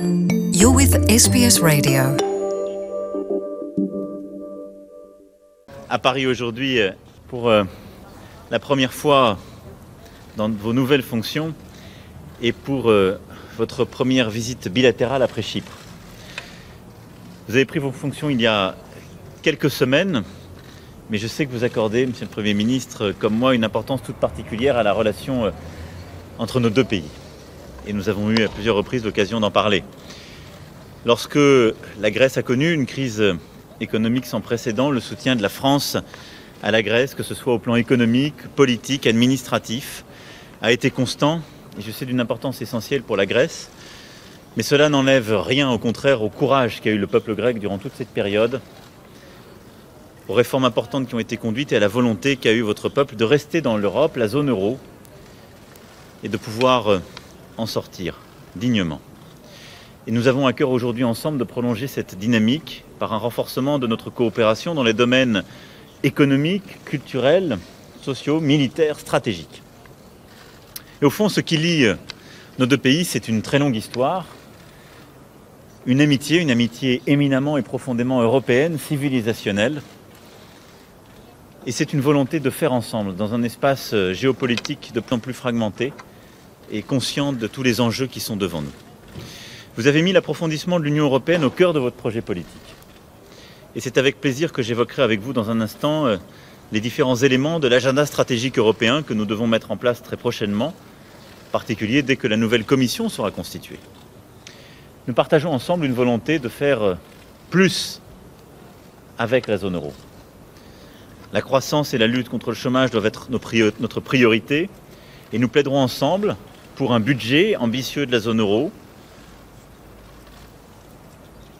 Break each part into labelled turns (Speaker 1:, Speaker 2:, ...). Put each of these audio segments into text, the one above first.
Speaker 1: You're with SBS Radio.
Speaker 2: à Paris aujourd'hui euh, pour euh, la première fois dans vos nouvelles fonctions et pour euh, votre première visite bilatérale après Chypre. Vous avez pris vos fonctions il y a quelques semaines, mais je sais que vous accordez, Monsieur le Premier ministre, comme moi, une importance toute particulière à la relation entre nos deux pays. Et nous avons eu à plusieurs reprises l'occasion d'en parler. Lorsque la Grèce a connu une crise économique sans précédent, le soutien de la France à la Grèce, que ce soit au plan économique, politique, administratif, a été constant et je sais d'une importance essentielle pour la Grèce. Mais cela n'enlève rien, au contraire, au courage qu'a eu le peuple grec durant toute cette période, aux réformes importantes qui ont été conduites et à la volonté qu'a eu votre peuple de rester dans l'Europe, la zone euro, et de pouvoir euh, en sortir dignement. Et nous avons à cœur aujourd'hui ensemble de prolonger cette dynamique par un renforcement de notre coopération dans les domaines économiques, culturels, sociaux, militaires, stratégiques. Et au fond, ce qui lie nos deux pays, c'est une très longue histoire, une amitié, une amitié éminemment et profondément européenne, civilisationnelle. Et c'est une volonté de faire ensemble, dans un espace géopolitique de plus en plus fragmenté et conscient de tous les enjeux qui sont devant nous. Vous avez mis l'approfondissement de l'Union européenne au cœur de votre projet politique. Et c'est avec plaisir que j'évoquerai avec vous dans un instant euh, les différents éléments de l'agenda stratégique européen que nous devons mettre en place très prochainement, en particulier dès que la nouvelle commission sera constituée. Nous partageons ensemble une volonté de faire euh, plus avec la zone euro. La croissance et la lutte contre le chômage doivent être notre priorité et nous plaiderons ensemble pour un budget ambitieux de la zone euro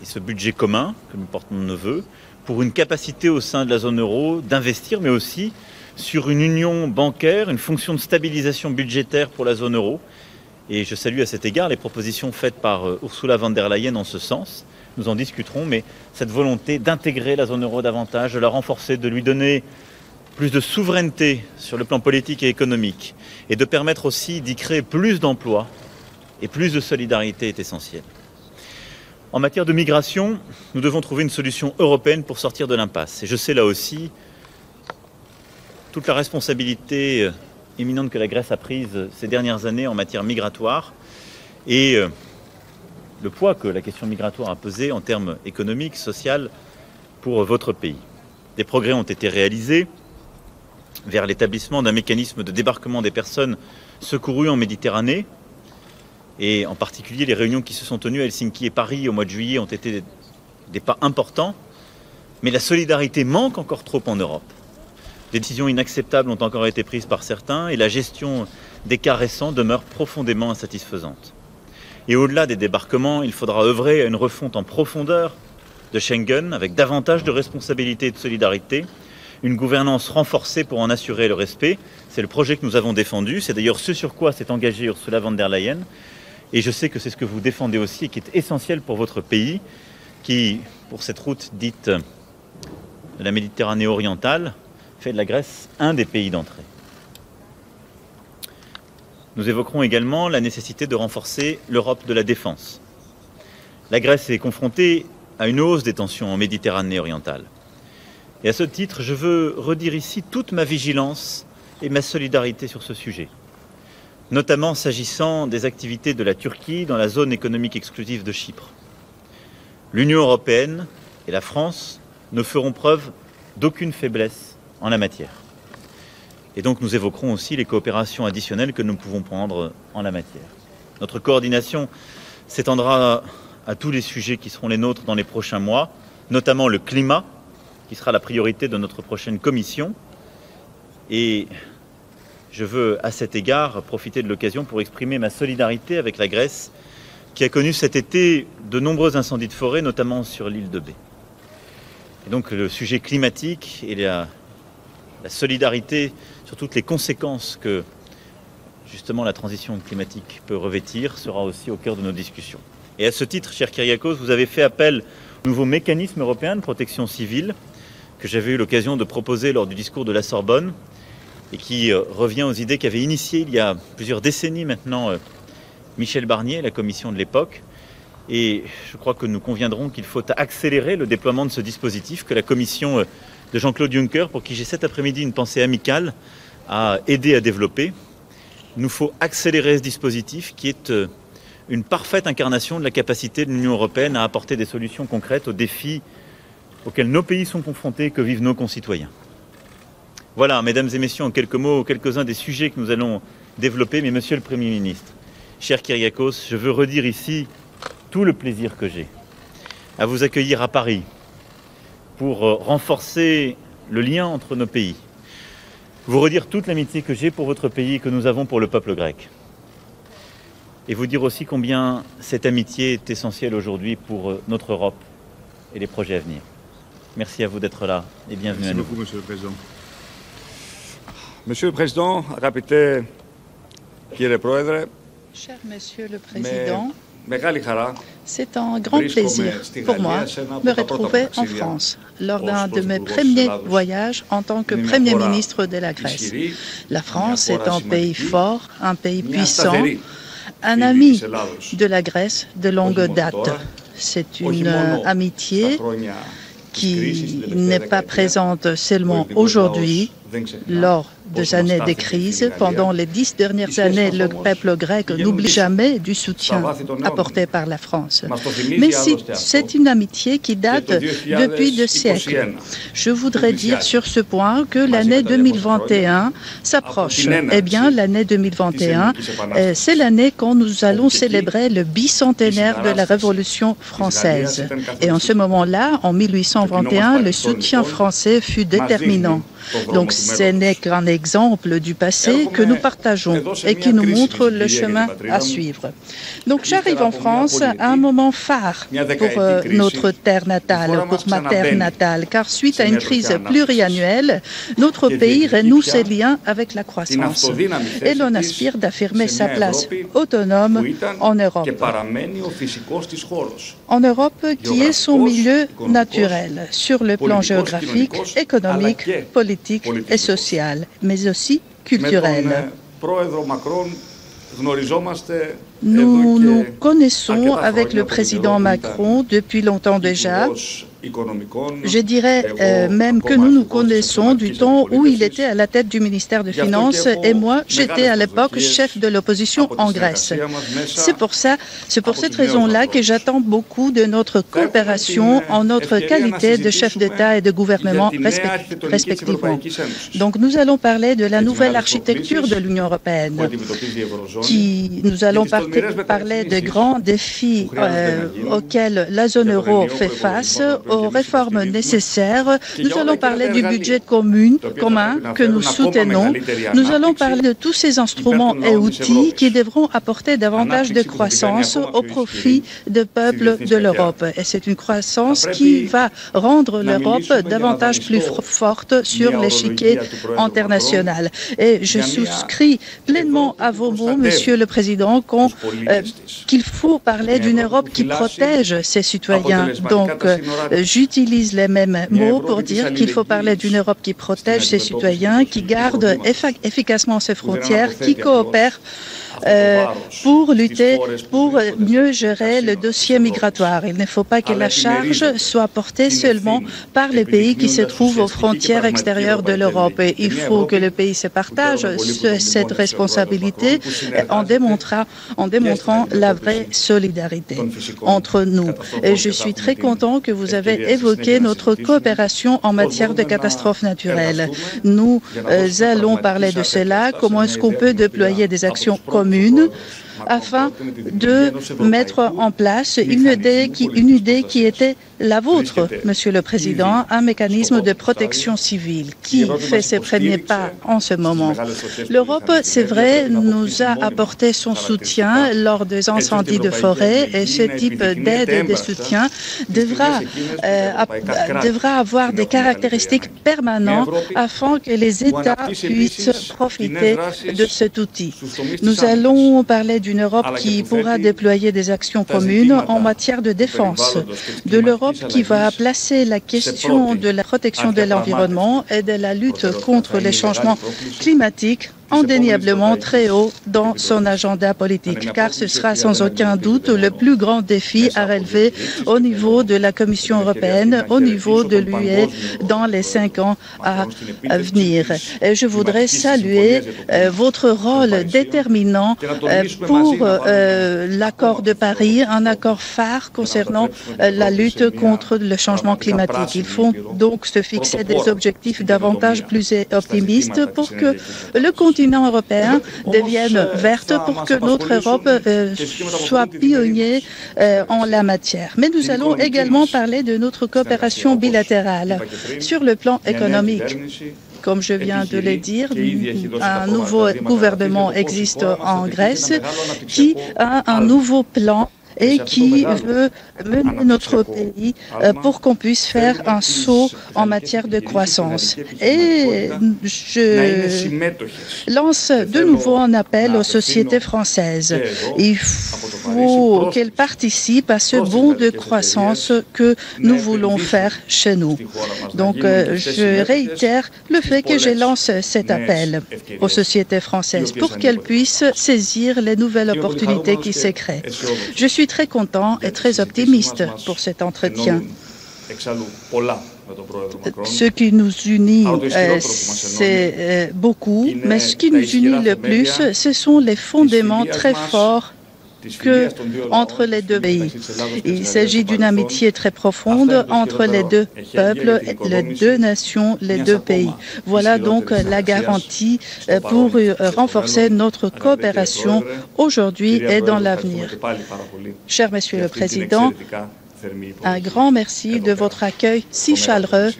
Speaker 2: et ce budget commun que nous portons nos voeux pour une capacité au sein de la zone euro d'investir, mais aussi sur une union bancaire, une fonction de stabilisation budgétaire pour la zone euro. Et je salue à cet égard les propositions faites par euh, Ursula von der Leyen en ce sens. Nous en discuterons, mais cette volonté d'intégrer la zone euro davantage, de la renforcer, de lui donner plus de souveraineté sur le plan politique et économique, et de permettre aussi d'y créer plus d'emplois et plus de solidarité est essentielle. En matière de migration, nous devons trouver une solution européenne pour sortir de l'impasse. Et je sais là aussi toute la responsabilité euh, éminente que la Grèce a prise euh, ces dernières années en matière migratoire et euh, le poids que la question migratoire a pesé en termes économiques, sociaux pour votre pays. Des progrès ont été réalisés vers l'établissement d'un mécanisme de débarquement des personnes secourues en Méditerranée, et en particulier, les réunions qui se sont tenues à Helsinki et Paris au mois de juillet ont été des, pas importants. Mais la solidarité manque encore trop en Europe. Des décisions inacceptables ont encore été prises par certains et la gestion des cas récents demeure profondément insatisfaisante. Et au-delà des débarquements, il faudra œuvrer à une refonte en profondeur de Schengen avec davantage de responsabilité et de solidarité, une gouvernance renforcée pour en assurer le respect. C'est le projet que nous avons défendu. C'est d'ailleurs ce sur quoi s'est engagée Ursula von der Leyen. Et je sais que c'est ce que vous défendez aussi et qui est essentiel pour votre pays, qui, pour cette route dite de la Méditerranée orientale, fait de la Grèce un des pays d'entrée. Nous évoquerons également la nécessité de renforcer l'Europe de la défense. La Grèce est confrontée à une hausse des tensions en Méditerranée orientale. Et à ce titre, je veux redire ici toute ma vigilance et ma solidarité sur ce sujet notamment s'agissant des activités de la Turquie dans la zone économique exclusive de Chypre. L'Union européenne et la France ne feront preuve d'aucune faiblesse en la matière. Et donc nous évoquerons aussi les coopérations additionnelles que nous pouvons prendre en la matière. Notre coordination s'étendra à tous les sujets qui seront les nôtres dans les prochains mois, notamment le climat, qui sera la priorité de notre prochaine commission, et je veux à cet égard profiter de l'occasion pour exprimer ma solidarité avec la Grèce qui a connu cet été de nombreux incendies de forêt, notamment sur l'île de Bé. Et donc le sujet climatique et la, la, solidarité sur toutes les conséquences que justement la transition climatique peut revêtir sera aussi au cœur de nos discussions. Et à ce titre, cher Kyriakos, vous avez fait appel au nouveau mécanisme européen de protection civile que j'avais eu l'occasion de proposer lors du discours de la Sorbonne et qui euh, revient aux idées qu'avait initiées il y a plusieurs décennies maintenant euh, Michel Barnier, la commission de l'époque, Et je crois que nous conviendrons qu'il faut accélérer le déploiement de ce dispositif que la commission de Jean-Claude Juncker, pour qui j'ai cet après-midi une pensée amicale, a aidé à développer. Il nous faut accélérer ce dispositif qui est une parfaite incarnation de la capacité de l'Union européenne à apporter des solutions concrètes aux défis auxquels nos pays sont confrontés, que vivent nos concitoyens. Voilà, mesdames et messieurs, en quelques mots, quelques-uns des sujets que nous allons développer. Mais monsieur le Premier ministre, cher Kyriakos, je veux redire ici tout le plaisir que j'ai à vous accueillir à Paris pour euh, renforcer le lien entre nos pays, vous redire toute l'amitié que j'ai pour votre pays et que nous avons pour le peuple grec. Et vous dire aussi combien cette amitié est essentielle aujourd'hui pour euh, notre Europe et les projets à venir. Merci à vous d'être là et bienvenue
Speaker 3: Merci
Speaker 2: à nous.
Speaker 3: beaucoup, Monsieur le Président. Monsieur le Président, αγαπητέ κύριε Πρόεδρε,
Speaker 4: Cher Monsieur le Président,
Speaker 3: μεγάλη χαρά
Speaker 4: c'est un grand
Speaker 3: Βρίσκομαι
Speaker 4: plaisir
Speaker 3: στη
Speaker 4: pour moi
Speaker 3: Γαλλία σε ένα από
Speaker 4: de me
Speaker 3: τα πρώτα
Speaker 4: retrouver
Speaker 3: μου
Speaker 4: en
Speaker 3: ταξίδια
Speaker 4: France lors
Speaker 3: ως
Speaker 4: d'un de mes
Speaker 3: πρωθυπουργός
Speaker 4: premiers
Speaker 3: της Ελλάδος.
Speaker 4: voyages en tant que
Speaker 3: Είναι μια
Speaker 4: Premier
Speaker 3: χώρα
Speaker 4: ministre de la Grèce.
Speaker 3: ισχυρή,
Speaker 4: La France
Speaker 3: μια
Speaker 4: est
Speaker 3: χώρα
Speaker 4: un pays
Speaker 3: σημαντική,
Speaker 4: fort, un pays
Speaker 3: μια
Speaker 4: puissant,
Speaker 3: σταθερή
Speaker 4: un
Speaker 3: φίλη
Speaker 4: ami
Speaker 3: της Ελλάδος.
Speaker 4: de la Grèce de longue
Speaker 3: μόνο
Speaker 4: date.
Speaker 3: τώρα,
Speaker 4: C'est
Speaker 3: όχι
Speaker 4: une
Speaker 3: μόνο
Speaker 4: euh, amitié qui n'est pas présente seulement aujourd'hui lors
Speaker 3: deux
Speaker 4: années de crise. Pendant les dix dernières années, le peuple grec n'oublie jamais du soutien apporté par la France. Mais c'est une amitié qui date depuis deux siècles. Je voudrais dire sur ce point que l'année 2021 s'approche. Eh bien, l'année 2021, euh, c'est l'année quand nous allons célébrer le bicentenaire de la Révolution française. Et en ce moment-là, en 1821, le soutien français fut déterminant. Donc, ce n'est qu'un Exemple du passé que nous partageons et qui nous montre le chemin à suivre. Donc j'arrive en France à un moment phare pour euh, notre terre natale, pour ma terre natale, car suite à une crise pluriannuelle, notre pays renoue ses liens avec la croissance. Et l'on aspire d'affirmer sa place autonome en Europe. En Europe qui est son milieu naturel sur le plan géographique, économique, politique et social, mais aussi
Speaker 3: Με τον
Speaker 4: culturel.
Speaker 3: ε, πρόεδρο Μακρόν γνωριζόμαστε
Speaker 4: Nous nous connaissons avec le président Macron depuis longtemps déjà. Je dirais euh, même que nous nous connaissons du temps où il était à la tête du ministère
Speaker 3: des
Speaker 4: Finances et moi, j'étais à l'époque chef de l'opposition en Grèce. C'est pour ça, c'est pour cette raison-là que j'attends beaucoup de notre coopération en notre qualité de chef d'État et de gouvernement respectivement. Donc nous allons parler de la nouvelle architecture de l'Union européenne qui nous allons
Speaker 3: qui
Speaker 4: parlait des grands défis euh, auxquels la zone euro fait face, aux réformes nécessaires. Nous allons parler du budget commun que nous soutenons. Nous allons parler de tous ces instruments et outils qui devront apporter davantage de croissance au profit des peuples de l'Europe. Et c'est une croissance qui va rendre l'Europe davantage plus forte sur l'échiquier international. Et je souscris pleinement à vos mots, Monsieur le Président,
Speaker 3: quand
Speaker 4: euh, qu'il faut euh,
Speaker 3: parler
Speaker 4: d'une Europe qui protège ses citoyens. Donc, j'utilise les mêmes mots pour dire qu'il faut parler d'une Europe qui protège ses citoyens, qui garde efficacement ses frontières, qui coopère euh, pour lutter, pour mieux gérer le dossier migratoire. Il ne faut pas que la charge soit portée seulement par les pays qui se trouvent aux frontières extérieures de l'Europe. Il faut que les pays se
Speaker 3: partagent
Speaker 4: cette responsabilité en démontrant, la vraie solidarité entre nous. Et je suis très content que vous avez évoqué notre coopération en matière de catastrophes naturelles. Nous euh, allons parler de cela, comment est-ce qu'on peut déployer des actions communes
Speaker 3: commune
Speaker 4: afin de mettre en place une idée, qui, une idée qui était la vôtre, Monsieur le Président, un mécanisme de protection civile qui fait ses premiers pas en ce moment? L'Europe, c'est vrai, nous a apporté son soutien lors des incendies de forêt et ce type d'aide et de soutien devra, euh, devra avoir des caractéristiques permanentes afin que les États puissent profiter de cet outil. Nous allons parler du d'une Europe qui pourra déployer des actions communes en matière de défense, de l'Europe qui va placer la question de la protection de l'environnement et de la lutte contre les changements climatiques indéniablement très haut dans son agenda politique, car ce sera sans aucun doute le plus grand défi à relever au niveau de la Commission européenne, au niveau de l'UE dans les cinq ans à venir. Et je voudrais saluer euh, votre rôle déterminant euh, pour euh, l'accord de Paris, un accord phare concernant la lutte contre le changement climatique. Il faut donc se fixer des objectifs davantage plus optimistes pour que le continent européen devienne verte, pour que notre Europe soit pionnier en la matière. Mais nous allons également parler de notre coopération bilatérale. Sur le plan économique. Comme je viens de le dire, un nouveau gouvernement existe en Grèce qui a un nouveau plan et qui veut mener notre pays euh, pour qu'on puisse faire un saut en matière de croissance. Et je lance de nouveau un appel aux sociétés françaises. Il faut qu'elles participent à ce bond de croissance que nous voulons faire chez nous. Donc, euh, je réitère le fait que je lance cet appel aux sociétés françaises pour qu'elles puissent saisir les nouvelles opportunités qui se créent. Je suis très content et très optimiste pour cet entretien. Ce qui nous unit, euh, c'est euh, beaucoup, mais ce qui nous unit le plus, ce sont les fondements très forts que entre les deux pays. Il s'agit d'une amitié très profonde entre les deux peuples, les deux nations, les deux pays. Voilà donc la garantie euh, pour euh, renforcer notre coopération aujourd'hui et dans l'avenir. Cher Monsieur le Président, un grand merci de votre accueil si chaleureux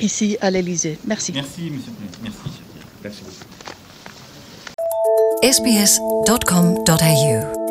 Speaker 4: ici à l'Élysée. Merci.
Speaker 2: Merci, Monsieur. Merci.
Speaker 1: sbs.com.au